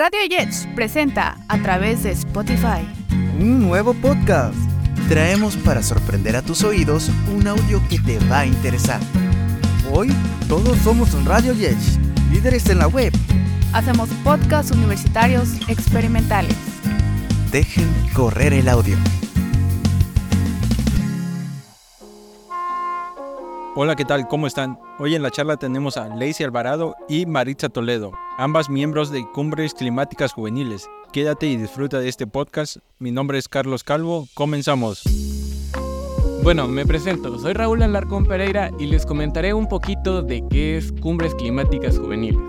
Radio Jets presenta a través de Spotify un nuevo podcast. Traemos para sorprender a tus oídos un audio que te va a interesar. Hoy todos somos Radio Jets, líderes en la web. Hacemos podcasts universitarios experimentales. Dejen correr el audio. Hola, ¿qué tal? ¿Cómo están? Hoy en la charla tenemos a Lacey Alvarado y Maritza Toledo, ambas miembros de Cumbres Climáticas Juveniles. Quédate y disfruta de este podcast. Mi nombre es Carlos Calvo. Comenzamos. Bueno, me presento. Soy Raúl Alarcón Pereira y les comentaré un poquito de qué es Cumbres Climáticas Juveniles.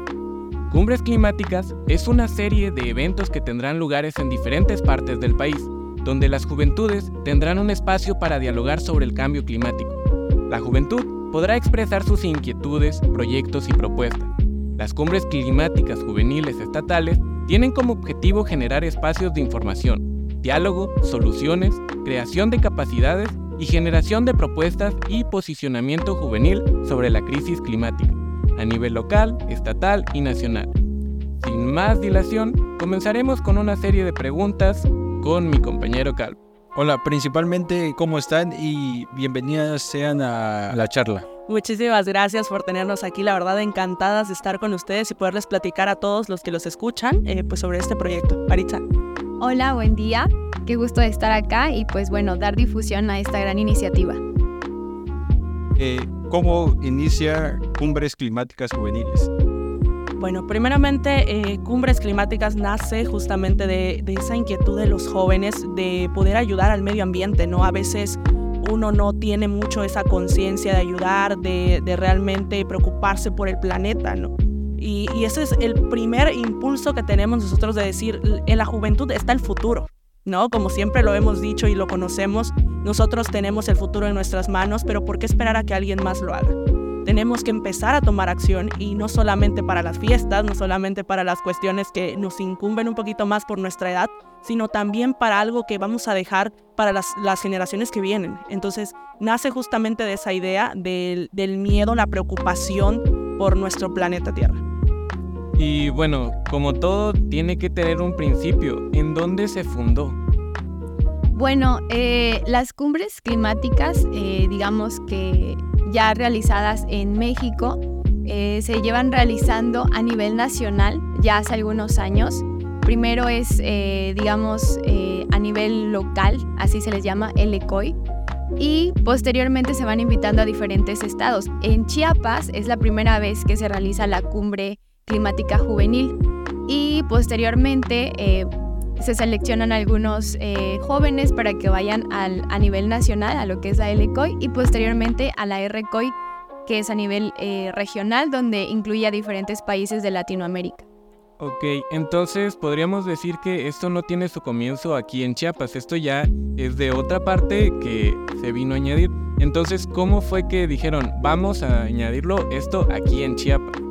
Cumbres Climáticas es una serie de eventos que tendrán lugares en diferentes partes del país, donde las juventudes tendrán un espacio para dialogar sobre el cambio climático la juventud podrá expresar sus inquietudes, proyectos y propuestas. Las cumbres climáticas juveniles estatales tienen como objetivo generar espacios de información, diálogo, soluciones, creación de capacidades y generación de propuestas y posicionamiento juvenil sobre la crisis climática, a nivel local, estatal y nacional. Sin más dilación, comenzaremos con una serie de preguntas con mi compañero Calvo. Hola, principalmente, ¿cómo están? Y bienvenidas sean a la charla. Muchísimas gracias por tenernos aquí, la verdad encantadas de estar con ustedes y poderles platicar a todos los que los escuchan eh, pues sobre este proyecto. Maritza. Hola, buen día, qué gusto de estar acá y pues bueno, dar difusión a esta gran iniciativa. Eh, ¿Cómo inicia Cumbres Climáticas Juveniles? Bueno, primeramente, eh, Cumbres Climáticas nace justamente de, esa inquietud de los jóvenes de poder ayudar al medio ambiente, ¿no? A veces uno no tiene mucho esa conciencia de ayudar, de, realmente preocuparse por el planeta, ¿no? Y, y, ese es el primer impulso que tenemos nosotros de decir, en la juventud está el futuro, ¿no? Como siempre lo hemos dicho y lo conocemos, nosotros tenemos el futuro en nuestras manos, pero ¿por qué esperar a que alguien más lo haga? Tenemos que empezar a tomar acción y no solamente para las fiestas, no solamente para las cuestiones que nos incumben un poquito más por nuestra edad, sino también para algo que vamos a dejar para las, generaciones que vienen. Entonces, nace justamente de esa idea del, del miedo, la preocupación por nuestro planeta Tierra. Y bueno, como todo, tiene que tener un principio. ¿En dónde se fundó? Bueno, eh, las cumbres climáticas, eh, digamos que ya realizadas en México, eh, se llevan realizando a nivel nacional ya hace algunos años. Primero es, digamos, a nivel local, así se les llama, el ECOI, y posteriormente se van invitando a diferentes estados. En Chiapas es la primera vez que se realiza la cumbre climática juvenil y posteriormente se seleccionan algunos eh, jóvenes para que vayan al, a nivel nacional, a lo que es la LCOI, y posteriormente a la RCOI, que es a nivel eh, regional, donde incluye a diferentes países de Latinoamérica. Ok, entonces podríamos decir que esto no tiene su comienzo aquí en Chiapas, esto ya es de otra parte que se vino a añadir. Entonces, ¿cómo fue que dijeron, vamos a añadirlo esto aquí en Chiapas?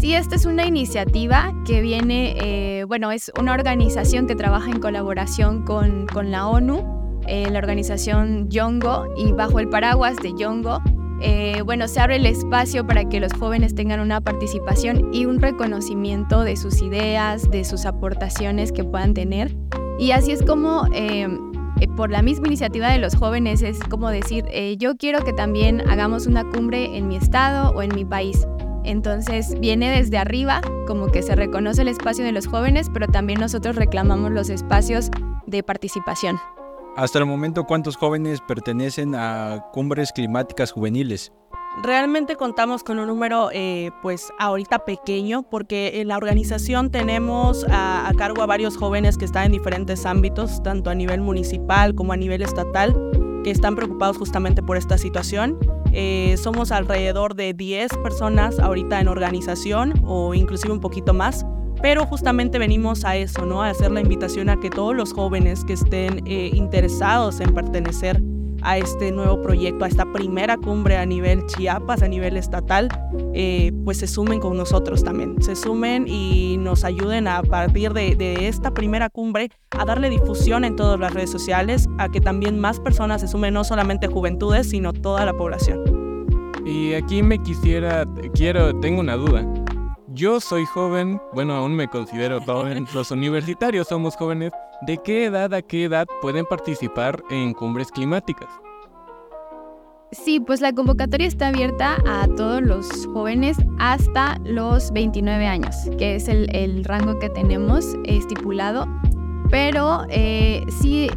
Sí, esta es una iniciativa que viene, eh, bueno, es una organización que trabaja en colaboración con, con la ONU, eh, la organización Yongo, y bajo el paraguas de Yongo, eh, bueno, se abre el espacio para que los jóvenes tengan una participación y un reconocimiento de sus ideas, de sus aportaciones que puedan tener. Y así es como, por la misma iniciativa de los jóvenes, es como decir, yo quiero que también hagamos una cumbre en mi estado o en mi país. Entonces viene desde arriba, como que se reconoce el espacio de los jóvenes, pero también nosotros reclamamos los espacios de participación. Hasta el momento, ¿cuántos jóvenes pertenecen a cumbres climáticas juveniles? Realmente contamos con un número, eh, pues ahorita pequeño, porque en la organización tenemos a, a cargo a varios jóvenes que están en diferentes ámbitos, tanto a nivel municipal como a nivel estatal, que están preocupados justamente por esta situación. Eh, somos alrededor de 10 personas ahorita en organización o inclusive un poquito más, pero justamente venimos a eso, ¿no? A hacer la invitación a que todos los jóvenes que estén eh, interesados en pertenecer a este nuevo proyecto, a esta primera cumbre a nivel Chiapas, a nivel estatal, eh, pues se sumen con nosotros también, se sumen y nos ayuden a partir de, de, esta primera cumbre a darle difusión en todas las redes sociales, a que también más personas se sumen, no solamente juventudes, sino toda la población. Y aquí me quisiera, quiero, tengo una duda. Yo soy joven, bueno, aún me considero joven, los universitarios somos jóvenes, ¿de qué edad a qué edad pueden participar en cumbres climáticas? Sí, pues la convocatoria está abierta a todos los jóvenes hasta los 29 años, que es el, rango que tenemos estipulado. Pero eh, sí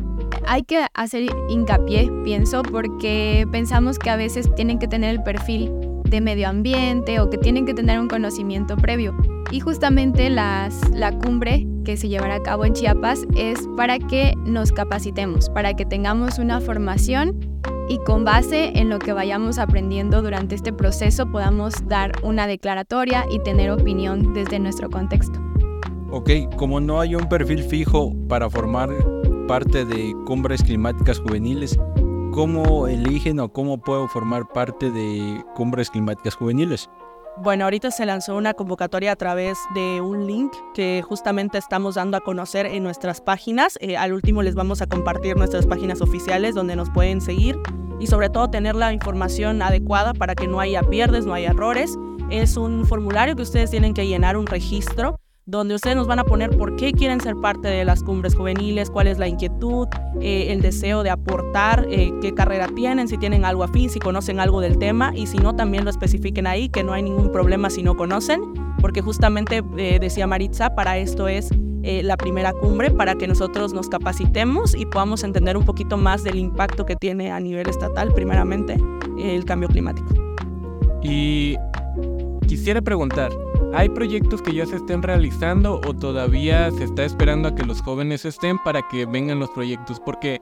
hay que hacer hincapié, pienso, porque pensamos que a veces tienen que tener el perfil de medio ambiente o que tienen que tener un conocimiento previo. Y justamente las, la cumbre que se llevará a cabo en Chiapas es para que nos capacitemos, para que tengamos una formación y con base en lo que vayamos aprendiendo durante este proceso podamos dar una declaratoria y tener opinión desde nuestro contexto. Ok, como no hay un perfil fijo para formar parte de cumbres climáticas juveniles, ¿cómo eligen o cómo puedo formar parte de cumbres climáticas juveniles? Bueno, ahorita se lanzó una convocatoria a través de un link que justamente estamos dando a conocer en nuestras páginas. Eh, al último les vamos a compartir nuestras páginas oficiales donde nos pueden seguir y sobre todo tener la información adecuada para que no haya pierdes, no haya errores. Es un formulario que ustedes tienen que llenar, un registro donde ustedes nos van a poner por qué quieren ser parte de las cumbres juveniles, cuál es la inquietud, eh, el deseo de aportar, eh, qué carrera tienen, si tienen algo afín, si conocen algo del tema y si no, también lo especifiquen ahí, que no hay ningún problema si no conocen, porque justamente eh, decía Maritza, para esto es la primera cumbre, para que nosotros nos capacitemos y podamos entender un poquito más del impacto que tiene a nivel estatal, primeramente, el cambio climático. Y quisiera preguntar, ¿Hay proyectos que ya se estén realizando o todavía se está esperando a que los jóvenes estén para que vengan los proyectos? Porque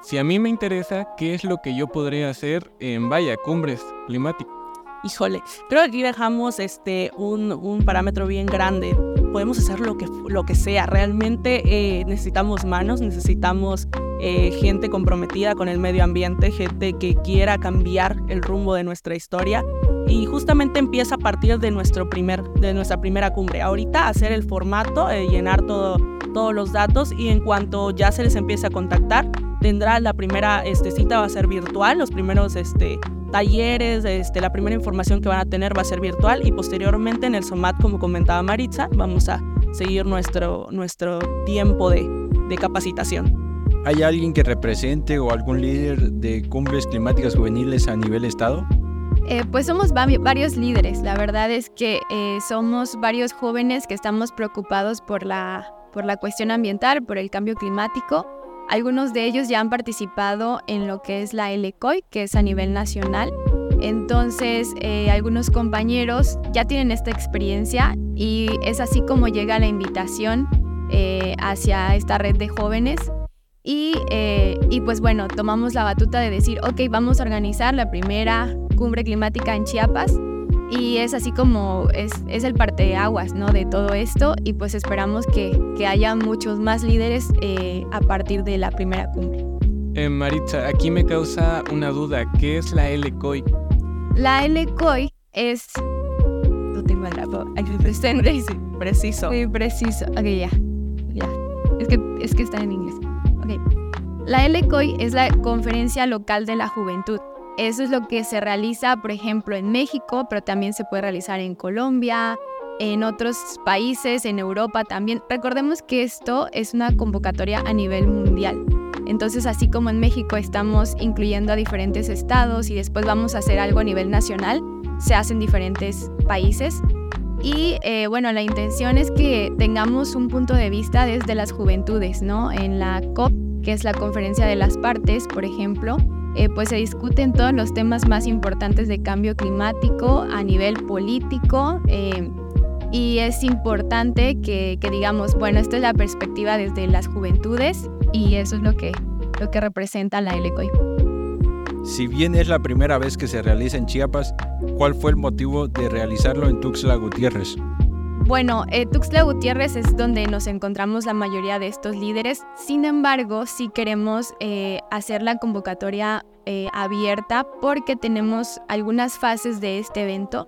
si a mí me interesa, ¿qué es lo que yo podría hacer en Vaya Cumbres Climáticas? Híjole, creo que aquí dejamos este, un, parámetro bien grande. Podemos hacer lo que, lo que sea. Realmente eh, necesitamos manos, necesitamos eh, gente comprometida con el medio ambiente, gente que quiera cambiar el rumbo de nuestra historia y justamente empieza a partir de, nuestro primer, de nuestra primera cumbre. Ahorita hacer el formato, eh, llenar todo, todos los datos y en cuanto ya se les empiece a contactar, tendrá la primera este, cita va a ser virtual, los primeros este, talleres, este, la primera información que van a tener va a ser virtual y posteriormente en el SOMAT, como comentaba Maritza, vamos a seguir nuestro, nuestro tiempo de, de capacitación. ¿Hay alguien que represente o algún líder de cumbres climáticas juveniles a nivel estado? Eh, pues somos varios líderes. La verdad es que eh, somos varios jóvenes que estamos preocupados por la, por la cuestión ambiental, por el cambio climático. Algunos de ellos ya han participado en lo que es la LCOI, que es a nivel nacional. Entonces, eh, algunos compañeros ya tienen esta experiencia y es así como llega la invitación hacia esta red de jóvenes y, y, pues bueno, tomamos la batuta de decir, ok, vamos a organizar la primera cumbre climática en Chiapas y es así como es, es el parteaguas ¿no? de todo esto y pues esperamos que, que haya muchos más líderes eh, a partir de la primera cumbre. Eh, Maritza, aquí me causa una duda, ¿qué es la LCOI? La LCOI es... No tengo el grafo, aquí presente. Preciso. Sí, preciso. Ok, ya. ya. Es que, es que está en inglés. Ok. La LCOI es la Conferencia Local de la Juventud. Eso es lo que se realiza, por ejemplo, en México, pero también se puede realizar en Colombia, en otros países, en Europa también. Recordemos que esto es una convocatoria a nivel mundial. Entonces, así como en México estamos incluyendo a diferentes estados y después vamos a hacer algo a nivel nacional, se hace en diferentes países. Y eh, bueno, la intención es que tengamos un punto de vista desde las juventudes, ¿no? En la COP, que es la conferencia de las partes, por ejemplo, eh, pues se discuten todos los temas más importantes de cambio climático a nivel político. Eh, y es importante que, digamos, bueno, esta es la perspectiva desde las juventudes y eso es lo que, lo que representa la LCOI. Si bien es la primera vez que se realiza en Chiapas, ¿cuál fue el motivo de realizarlo en Tuxtla Gutiérrez? Bueno, eh, Tuxtla Gutiérrez es donde nos encontramos la mayoría de estos líderes. Sin embargo, sí queremos eh, hacer la convocatoria eh, abierta porque tenemos algunas fases de este evento.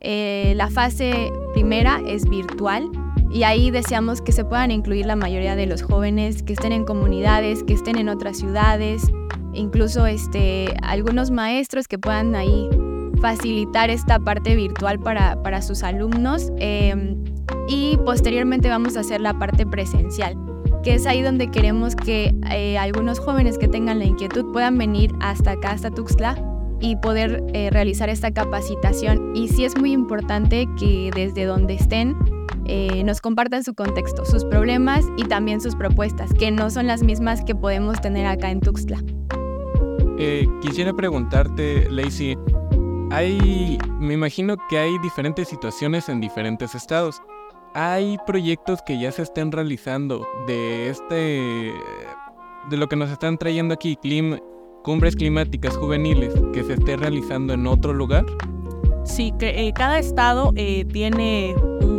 la fase primera es virtual y ahí deseamos que se puedan incluir la mayoría de los jóvenes que estén en comunidades, que estén en otras ciudades, incluso este, algunos maestros que puedan ahí facilitar esta parte virtual para, para sus alumnos em, y posteriormente vamos a hacer la parte presencial que es ahí donde queremos que eh, algunos jóvenes que tengan la inquietud puedan venir hasta acá, hasta Tuxtla, y poder eh, realizar esta capacitación. Y sí es muy importante que desde donde estén eh, nos compartan su contexto, sus problemas y también sus propuestas, que no son las mismas que podemos tener acá en Tuxtla. quisiera preguntarte, Lacey, hay, me imagino que hay diferentes situaciones en diferentes estados hay proyectos que ya se estén realizando de este de lo que nos están trayendo aquí, cumbres climáticas juveniles, que se esté realizando en otro lugar? Sí, que eh, cada estado eh, tiene,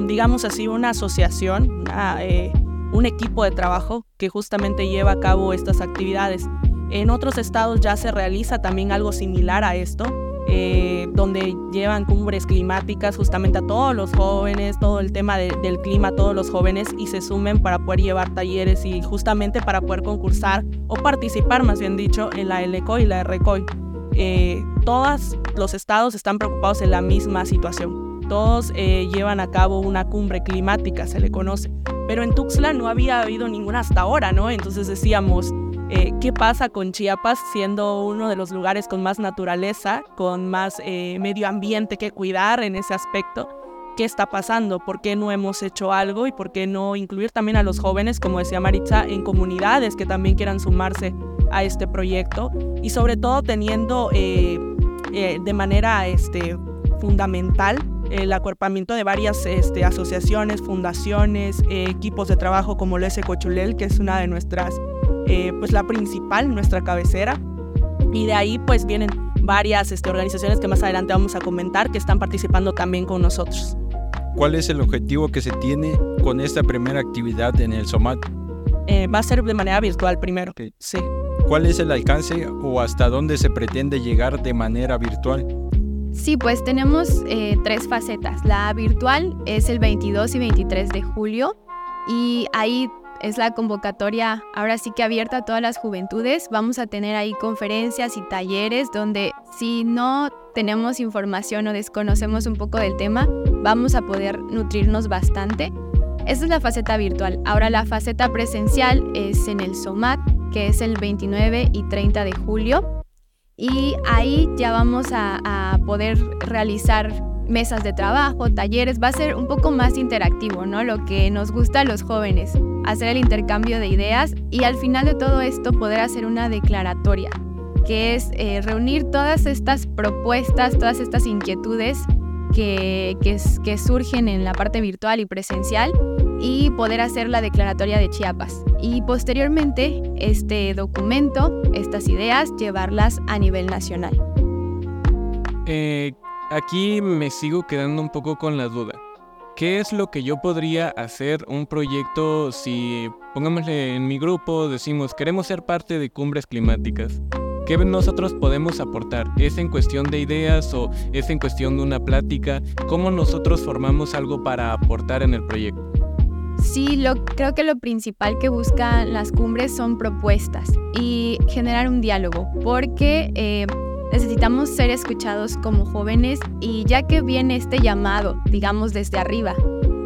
digamos así, una asociación, eh, un equipo de trabajo que justamente lleva a cabo estas actividades. En otros estados ya se realiza también algo similar a esto, eh, donde llevan cumbres climáticas justamente a todos los jóvenes, todo el tema del clima a todos los jóvenes y se sumen para poder llevar talleres y justamente para poder concursar o participar, más bien dicho, en la LECOI y la RECOI. Eh, todos los estados están preocupados en la misma situación. Todos eh, llevan a cabo una cumbre climática, se le conoce. Pero en Tuxtla no había habido ninguna hasta ahora, ¿no? Entonces decíamos, eh, qué pasa con Chiapas siendo uno de los lugares con más naturaleza, con más eh, medio ambiente que cuidar en ese aspecto. ¿Qué está pasando? ¿Por qué no hemos hecho algo? ¿Y por qué no incluir también a los jóvenes, como decía Maritza, en comunidades que también quieran sumarse a este proyecto? Y sobre todo teniendo eh, de manera este, fundamental el acuerpamiento de varias este, asociaciones, fundaciones, equipos de trabajo como el Cochulel, que es una de nuestras eh, pues la principal, nuestra cabecera. Y de ahí pues vienen varias este, organizaciones que más adelante vamos a comentar que están participando también con nosotros. ¿Cuál es el objetivo que se tiene con esta primera actividad en el SOMAT? Eh, va a ser de manera virtual primero. Sí. ¿Cuál es el alcance o hasta dónde se pretende llegar de manera virtual? Sí, pues tenemos eh, tres facetas. La virtual es el 22 y 23 de julio y ahí es la convocatoria ahora sí que abierta a todas las juventudes. Vamos a tener ahí conferencias y talleres donde si no tenemos información o desconocemos un poco del tema, vamos a poder nutrirnos bastante. Esa es la faceta virtual. Ahora la faceta presencial es en el SOMAT, que es el 29 y 30 de julio. Y ahí ya vamos a, poder realizar mesas de trabajo, talleres, va a ser un poco más interactivo, ¿no? Lo que nos gusta a los jóvenes, hacer el intercambio de ideas y al final de todo esto poder hacer una declaratoria, que es eh, reunir todas estas propuestas, todas estas inquietudes que, que, surgen en la parte virtual y presencial y poder hacer la declaratoria de Chiapas. Y posteriormente este documento, estas ideas, llevarlas a nivel nacional. Eh, Aquí me sigo quedando un poco con la duda. ¿Qué es lo que yo podría hacer un proyecto si, pongámosle en mi grupo, decimos, queremos ser parte de cumbres climáticas? ¿Qué nosotros podemos aportar? ¿Es en cuestión de ideas o es en cuestión de una plática? ¿Cómo nosotros formamos algo para aportar en el proyecto? Sí, lo, creo que lo principal que buscan las cumbres son propuestas y generar un diálogo, porque eh, Necesitamos ser escuchados como jóvenes y ya que viene este llamado, digamos desde arriba,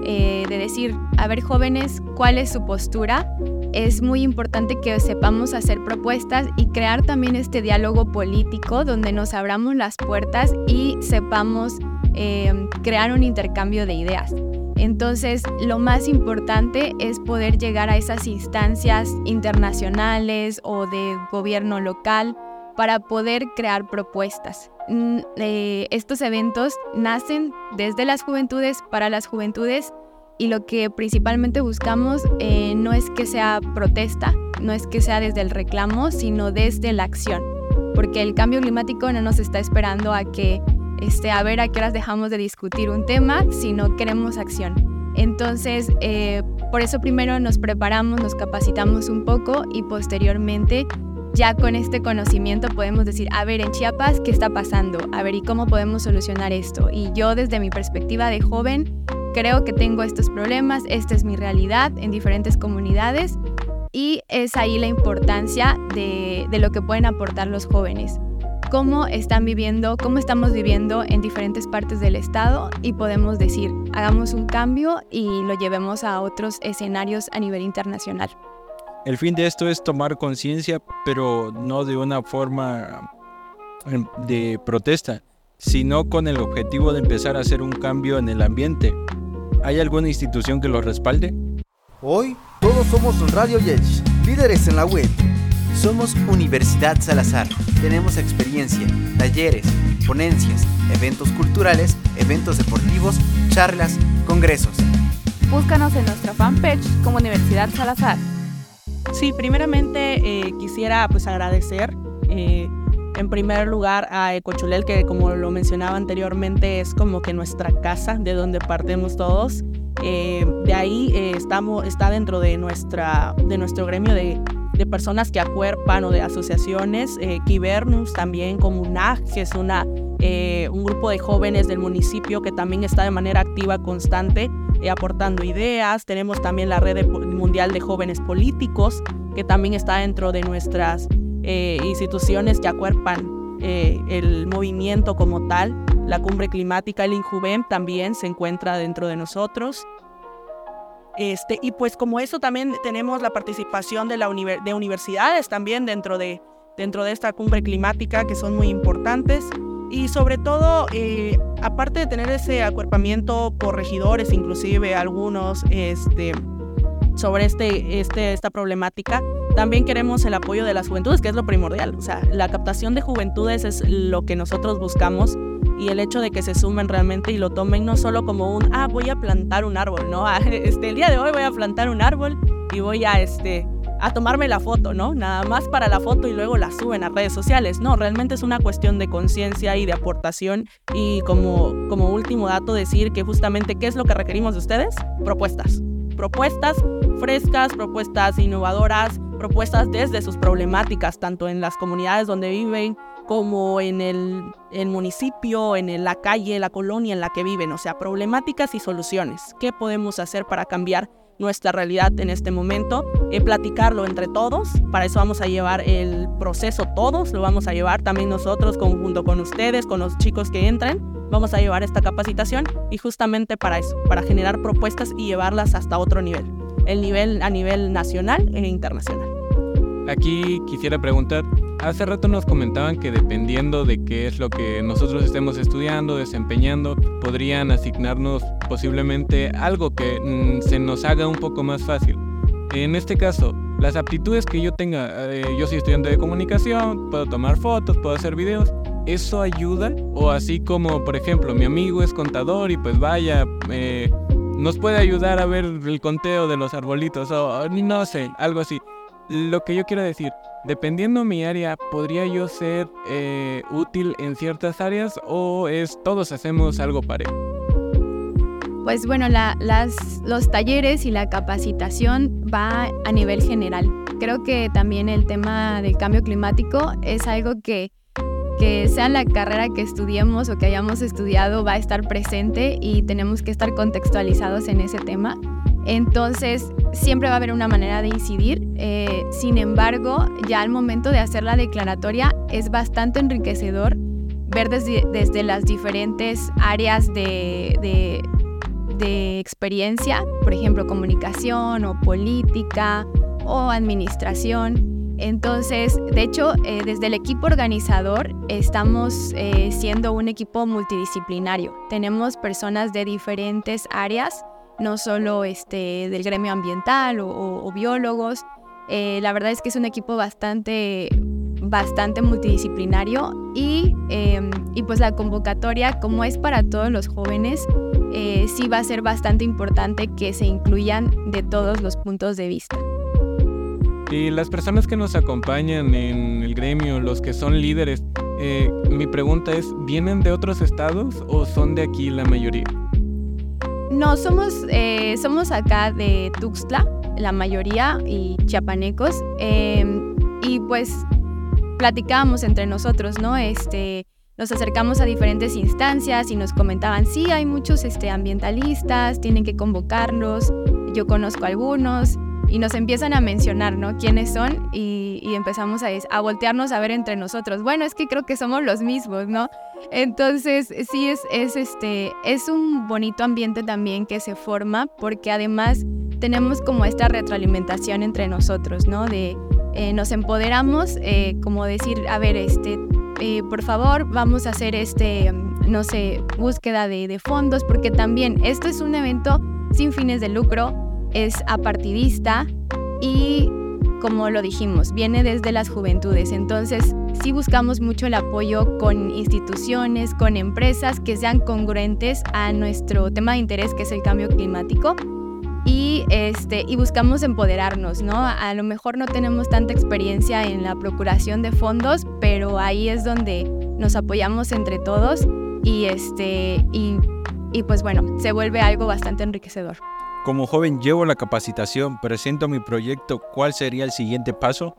eh, de decir, a ver jóvenes, ¿cuál es su postura? Es muy importante que sepamos hacer propuestas y crear también este diálogo político donde nos abramos las puertas y sepamos eh, crear un intercambio de ideas. Entonces, lo más importante es poder llegar a esas instancias internacionales o de gobierno local para poder crear propuestas. Mm, eh, estos eventos nacen desde las juventudes para las juventudes y lo que principalmente buscamos eh, no es que sea protesta, no es que sea desde el reclamo, sino desde la acción, porque el cambio climático no nos está esperando a que, este, a ver a qué horas dejamos de discutir un tema, sino queremos acción. Entonces, eh, por eso primero nos preparamos, nos capacitamos un poco y posteriormente ya con este conocimiento podemos decir, a ver, en Chiapas, ¿qué está pasando? A ver, ¿y cómo podemos solucionar esto? Y yo desde mi perspectiva de joven, creo que tengo estos problemas, esta es mi realidad en diferentes comunidades y es ahí la importancia de, lo que pueden aportar los jóvenes. Cómo están viviendo, cómo estamos viviendo en diferentes partes del estado y podemos decir, hagamos un cambio y lo llevemos a otros escenarios a nivel internacional. El fin de esto es tomar conciencia, pero no de una forma em, de protesta, sino con el objetivo de empezar a hacer un cambio en el ambiente. ¿Hay alguna institución que lo respalde? Hoy todos somos Radio Yech, líderes en la web. Somos Universidad Salazar. Tenemos experiencia, talleres, ponencias, eventos culturales, eventos deportivos, charlas, congresos. Búscanos en nuestra fanpage como Universidad Salazar. Sí, primeramente eh, quisiera pues agradecer eh, en primer lugar a Ecochulel, que como lo mencionaba anteriormente es como que nuestra casa de donde partimos todos. Eh, de ahí estamos, está dentro de, nuestra, de nuestro gremio de, de personas que acuerpan o de asociaciones. Kibernus también, Comunag, que es una, un grupo de jóvenes del municipio que también está de manera activa, constante eh, aportando ideas. Tenemos también la Red Mundial de Jóvenes Políticos, que también está dentro de nuestras eh, instituciones que acuerpan eh, el movimiento como tal. La cumbre climática, el INJUVEM, también se encuentra dentro de nosotros. Este, y pues como eso también tenemos la participación de, la de universidades también dentro de, dentro de esta cumbre climática que son muy importantes. Y sobre todo, eh, aparte de tener ese acuerpamiento por regidores, inclusive algunos, este, sobre este, este, esta problemática, también queremos el apoyo de las juventudes, que es lo primordial. O sea, la captación de juventudes es lo que nosotros buscamos y el hecho de que se sumen realmente y lo tomen no solo como un, ah, voy a plantar un árbol, ¿no? Este, el día de hoy voy a plantar un árbol y voy a, este, a tomarme la foto, ¿no? Nada más para la foto y luego la suben a redes sociales. No, realmente es una cuestión de conciencia y de aportación. Y como, como último dato, decir que justamente, ¿qué es lo que requerimos de ustedes? Propuestas. Propuestas frescas, propuestas innovadoras, propuestas desde sus problemáticas, tanto en las comunidades donde viven como en el, municipio, en la calle, la colonia en la que viven, o sea, problemáticas y soluciones. ¿Qué podemos hacer para cambiar nuestra realidad en este momento, eh, platicarlo entre todos. Para eso vamos a llevar el proceso todos, lo vamos a llevar también nosotros junto con ustedes, con los chicos que entren. Vamos a llevar esta capacitación y justamente para eso, para generar propuestas y llevarlas hasta otro nivel, el nivel a nivel nacional e internacional. Aquí quisiera preguntar, hace rato nos comentaban que dependiendo de qué es lo que nosotros estemos estudiando, desempeñando, podrían asignarnos posiblemente algo que mm, se nos haga un poco más fácil. En este caso, las aptitudes que yo tenga, eh, yo soy estudiante de comunicación, puedo tomar fotos, puedo hacer videos, ¿eso ayuda? O así como, por ejemplo, mi amigo es contador y pues vaya, eh, nos puede ayudar a ver el conteo de los arbolitos o no sé, algo así. Lo que yo quiero decir, dependiendo mi área, ¿podría yo ser eh, útil en ciertas áreas o es todos hacemos algo parejo? Pues bueno, las, los talleres y la capacitación va a nivel general. Creo que también el tema del cambio climático es algo que, que sea la carrera que estudiemos o que hayamos estudiado va a estar presente y tenemos que estar contextualizados en ese tema. Entonces, siempre va a haber una manera de incidir. Eh, sin embargo, ya al momento de hacer la declaratoria es bastante enriquecedor ver desde, las diferentes áreas de, de, experiencia, por ejemplo, comunicación o política o administración. Entonces, de hecho, eh, desde el equipo organizador estamos eh, siendo un equipo multidisciplinario. Tenemos personas de diferentes áreas no solo este, del gremio ambiental o, biólogos. Eh, la verdad es que es un equipo bastante, bastante multidisciplinario em, y, pues la convocatoria, como es para todos los jóvenes, eh, sí va a ser bastante importante que se incluyan de todos los puntos de vista. Y las personas que nos acompañan en el gremio, los que son líderes, eh, mi pregunta es, ¿vienen de otros estados o son de aquí la mayoría? No, somos, eh, somos acá de Tuxtla, la mayoría, y chiapanecos. Em, y pues platicábamos entre nosotros, ¿no? Este, nos acercamos a diferentes instancias y nos comentaban, sí, hay muchos este, ambientalistas, tienen que convocarlos, yo conozco algunos. Y nos empiezan a mencionar, ¿no? ¿Quiénes son? Y, empezamos a, a, voltearnos a ver entre nosotros. Bueno, es que creo que somos los mismos, ¿no? Entonces, sí, es, es, este, es un bonito ambiente también que se forma porque además tenemos como esta retroalimentación entre nosotros, ¿no? De eh, nos empoderamos, eh, como decir, a ver, este, eh, por favor, vamos a hacer este, no sé, búsqueda de, de fondos, porque también esto es un evento sin fines de lucro, es apartidista y como lo dijimos, viene desde las juventudes. Entonces, sí buscamos mucho el apoyo con instituciones, con empresas que sean congruentes a nuestro tema de interés, que es el cambio climático. Y, este, y buscamos empoderarnos, ¿no? A lo mejor no tenemos tanta experiencia en la procuración de fondos, pero ahí es donde nos apoyamos entre todos y, este, y, y pues bueno, se vuelve algo bastante enriquecedor. Como joven llevo la capacitación, presento mi proyecto, ¿cuál sería el siguiente paso?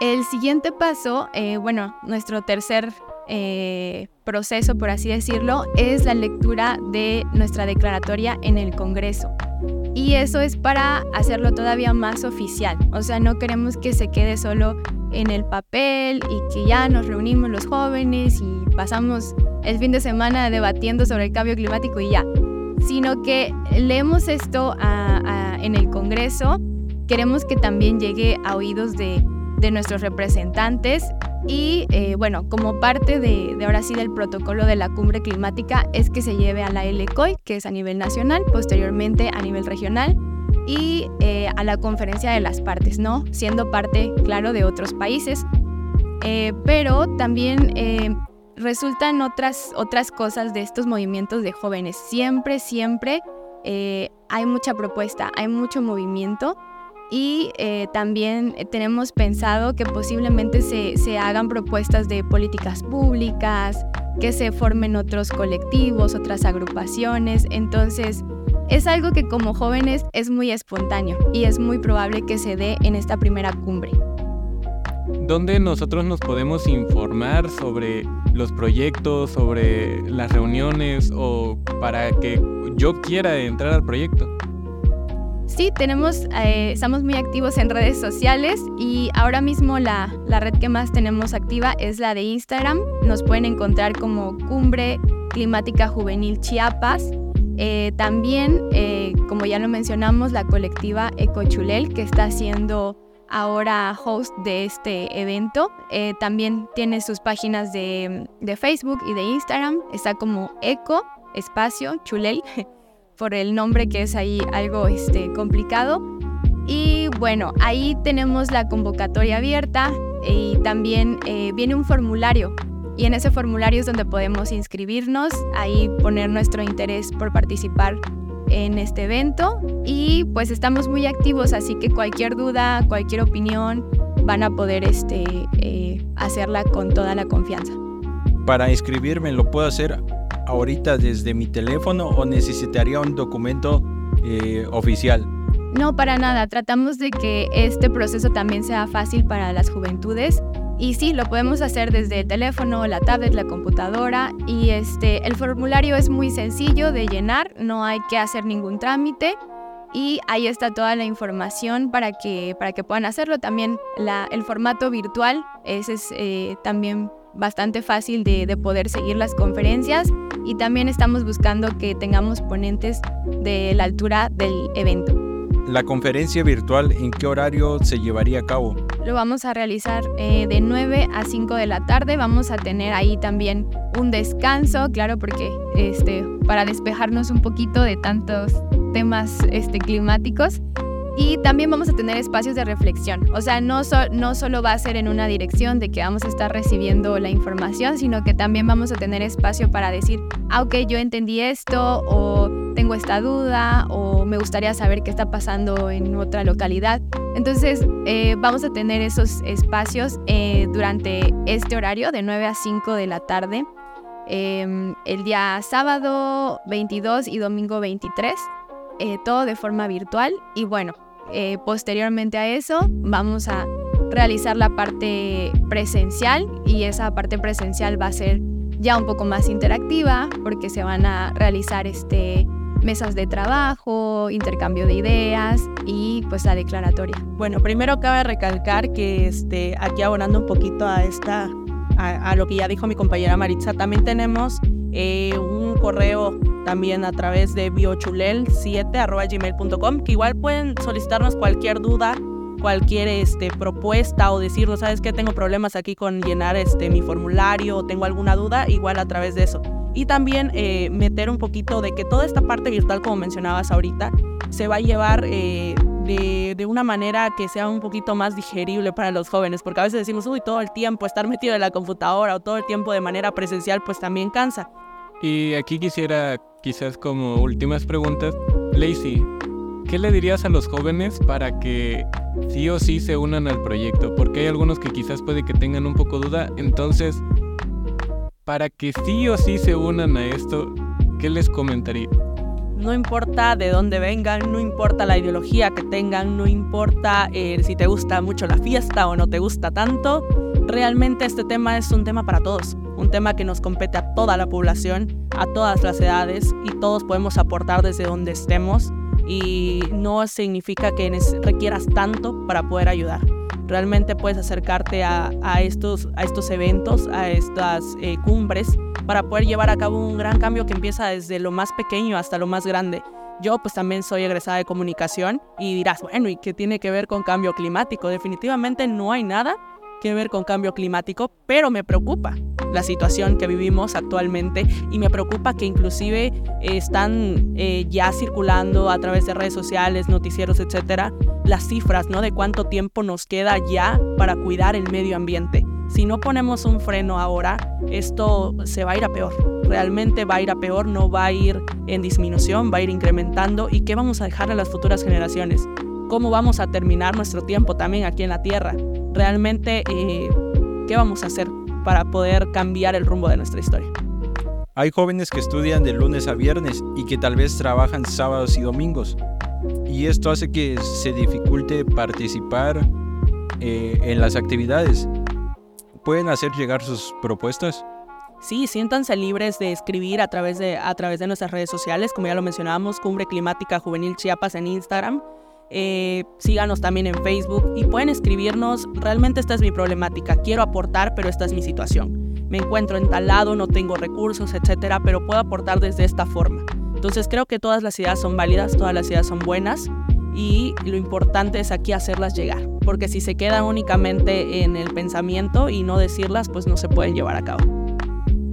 El siguiente paso, eh, bueno, nuestro tercer eh, proceso, por así decirlo, es la lectura de nuestra declaratoria en el Congreso. Y eso es para hacerlo todavía más oficial. O sea, no queremos que se quede solo en el papel y que ya nos reunimos los jóvenes y pasamos el fin de semana debatiendo sobre el cambio climático y ya sino que leemos esto en el Congreso, queremos que también llegue a oídos de, nuestros representantes y eh, bueno, como parte de, ahora sí del protocolo de la cumbre climática es que se lleve a la LCOI, que es a nivel nacional, posteriormente a nivel regional y eh, a la conferencia de las partes, ¿no? Siendo parte, claro, de otros países. Eh, pero también resultan otras, otras cosas de estos movimientos de jóvenes. Siempre, siempre eh, hay mucha propuesta, hay mucho movimiento y eh, también tenemos pensado que posiblemente se, se, hagan propuestas de políticas públicas, que se formen otros colectivos, otras agrupaciones. Entonces, es algo que como jóvenes es muy espontáneo y es muy probable que se dé en esta primera cumbre. ¿Dónde nosotros nos podemos informar sobre los proyectos, sobre las reuniones o para que yo quiera entrar al proyecto? Sí, tenemos, eh, estamos muy activos en redes sociales y ahora mismo la, red que más tenemos activa es la de Instagram. Nos pueden encontrar como Cumbre Climática Juvenil Chiapas. Eh, también, eh, como ya lo mencionamos, la colectiva Ecochulel que está haciendo ahora host de este evento. Eh, también tiene sus páginas de, Facebook y de Instagram. Está como Eco Espacio Chulel, por el nombre que es ahí algo este, complicado. Y bueno, ahí tenemos la convocatoria abierta y también eh, viene un formulario. Y en ese formulario es donde podemos inscribirnos, ahí poner nuestro interés por participar en este evento y pues estamos muy activos, así que cualquier duda, cualquier opinión van a poder este, eh, hacerla con toda la confianza. Para inscribirme, ¿lo puedo hacer ahorita desde mi teléfono o necesitaría un documento eh, oficial? No, para nada. Tratamos de que este proceso también sea fácil para las juventudes y sí, lo podemos hacer desde el teléfono, la tablet, la computadora y este, el formulario es muy sencillo de llenar, no hay que hacer ningún trámite y ahí está toda la información para que, para que puedan hacerlo. También la, el formato virtual es eh, también bastante fácil de, poder seguir las conferencias y también estamos buscando que tengamos ponentes de la altura del evento. La conferencia virtual, ¿en qué horario se llevaría a cabo? Lo vamos a realizar eh, de 9 a 5 de la tarde. Vamos a tener ahí también un descanso, claro, porque este, para despejarnos un poquito de tantos temas este, climáticos. Y también vamos a tener espacios de reflexión. O sea, no, no solo va a ser en una dirección de que vamos a estar recibiendo la información, sino que también vamos a tener espacio para decir, ah, ok, yo entendí esto, o tengo esta duda, o me gustaría saber qué está pasando en otra localidad. Entonces, eh, vamos a tener esos espacios eh, durante este horario de 9 a 5 de la tarde, em, el día sábado 22 y domingo 23. Eh, todo de forma virtual y bueno, eh, posteriormente a eso vamos a realizar la parte presencial y esa parte presencial va a ser ya un poco más interactiva porque se van a realizar este, mesas de trabajo, intercambio de ideas y pues la declaratoria. Bueno, primero cabe recalcar que este, aquí abonando un poquito a, esta, a, lo que ya dijo mi compañera Maritza, también tenemos eh, un correo también a través de biochulel7.gmail.com que igual pueden solicitarnos cualquier duda cualquier este, propuesta o decirnos, sabes que tengo problemas aquí con llenar este, mi formulario o tengo alguna duda, igual a través de eso. Y también eh, meter un poquito de que toda esta parte virtual, como mencionabas ahorita, se va a llevar eh, de, de, una manera que sea un poquito más digerible para los jóvenes, porque a veces decimos, uy, todo el tiempo estar metido en la computadora o todo el tiempo de manera presencial, pues también cansa. Y aquí quisiera, quizás como últimas preguntas, Lacey, ¿qué le dirías a los jóvenes para que sí o sí se unan al proyecto? Porque hay algunos que quizás puede que tengan un poco duda, entonces para que sí o sí se unan a esto, ¿qué les comentaría? No importa de dónde vengan, no importa la ideología que tengan, no importa eh, si te gusta mucho la fiesta o no te gusta tanto, realmente este tema es un tema para todos, un tema que nos compete a toda la población, a todas las edades y todos podemos aportar desde donde estemos y no significa que requieras tanto para poder ayudar realmente puedes acercarte a, estos, eventos, a estas eh, cumbres, para poder llevar a cabo un gran cambio que empieza desde lo más pequeño hasta lo más grande. Yo pues también soy egresada de comunicación y dirás, bueno, ¿y qué tiene que ver con cambio climático? Definitivamente no hay nada que ver con cambio climático, pero me preocupa la situación que vivimos actualmente y me preocupa que inclusive están eh, ya circulando a través de redes sociales, noticieros, etcétera, las cifras, ¿no? De cuánto tiempo nos queda ya para cuidar el medio ambiente. Si no ponemos un freno ahora, esto se va a ir a peor. Realmente va a ir a peor, no va a ir en disminución, va a ir incrementando. ¿Y qué vamos a dejar a las futuras generaciones? ¿Cómo vamos a terminar nuestro tiempo también aquí en la Tierra? Realmente, eh, ¿qué vamos a hacer para poder cambiar el rumbo de nuestra historia? Hay jóvenes que estudian de lunes a viernes y que tal vez trabajan sábados y domingos y esto hace que se dificulte participar eh, en las actividades. ¿Pueden hacer llegar sus propuestas? Sí, siéntanse libres de escribir a través de, a través de nuestras redes sociales, como ya lo mencionábamos, Cumbre Climática Juvenil Chiapas en Instagram. Eh, síganos también en Facebook y pueden escribirnos, realmente esta es mi problemática, quiero aportar, pero esta es mi situación. Me encuentro en tal lado, no tengo recursos, etcétera, pero puedo aportar desde esta forma. Entonces creo que todas las ideas son válidas, todas las ideas son buenas y lo importante es aquí hacerlas llegar, porque si se quedan únicamente en el pensamiento y no decirlas, pues no se pueden llevar a cabo.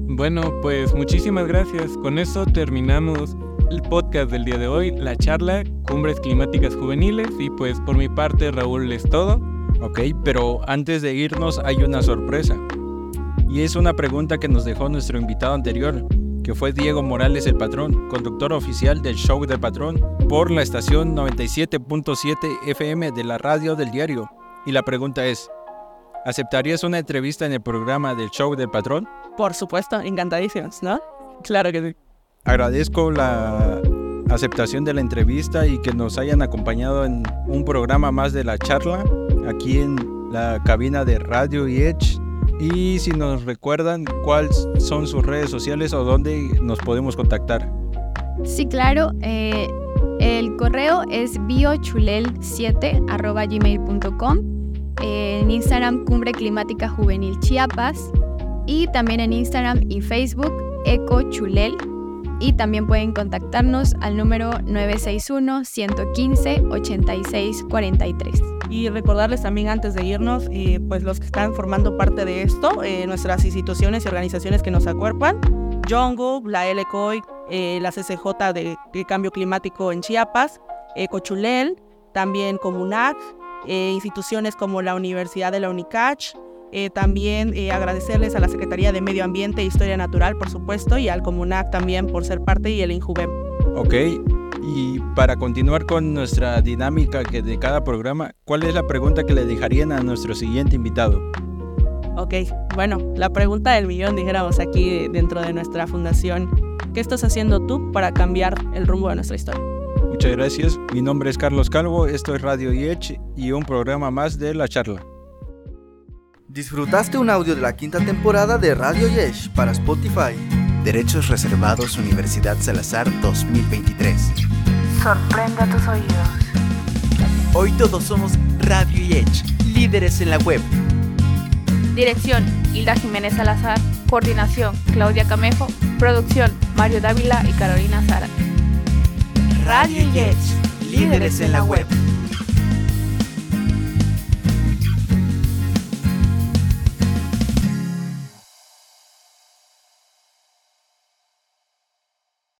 Bueno, pues muchísimas gracias. Con eso terminamos el podcast del día de hoy, la charla Cumbres Climáticas Juveniles y pues por mi parte Raúl es todo. Ok, pero antes de irnos hay una sorpresa. Y es una pregunta que nos dejó nuestro invitado anterior, que fue Diego Morales el Patrón, conductor oficial del Show del Patrón, por la estación 97.7 FM de la radio del diario. Y la pregunta es, ¿aceptarías una entrevista en el programa del Show del Patrón? Por supuesto, encantadísimos, ¿no? Claro que sí. Agradezco la aceptación de la entrevista y que nos hayan acompañado en un programa más de la charla aquí en la cabina de Radio Edge y si nos recuerdan cuáles son sus redes sociales o dónde nos podemos contactar. Sí, claro. Eh, el correo es biochulel7 en Instagram Cumbre Climática Juvenil Chiapas y también en Instagram y Facebook Ecochulel y también pueden contactarnos al número 961 115 8643 y recordarles también antes de irnos, eh, pues los que están formando parte de esto, eh, nuestras instituciones y organizaciones que nos acuerpan, Jongo, la LCOI, eh, la CCJ de, Cambio Climático en Chiapas, Cochulel, también Comunac, instituciones como la Universidad de la UNICACH, también agradecerles a la Secretaría de Medio Ambiente e Historia Natural, por supuesto, y al Comunac también por ser parte y el INJUVEM. Ok, y para continuar con nuestra dinámica que de cada programa, ¿cuál es la pregunta que le dejarían a nuestro siguiente invitado? Ok, bueno, la pregunta del millón, dijéramos aquí dentro de nuestra fundación. ¿Qué estás haciendo tú para cambiar el rumbo de nuestra historia? Muchas gracias. Mi nombre es Carlos Calvo, esto es Radio IECH y un programa más de La Charla. Disfrutaste un audio de la quinta temporada de Radio Yesh para Spotify. Derechos Reservados Universidad Salazar 2023. Sorprenda tus oídos. Hoy todos somos Radio y Edge, líderes en la web. Dirección, Hilda Jiménez Salazar. Coordinación, Claudia Camejo. Producción, Mario Dávila y Carolina Zara. Radio y Edge, líderes en la web.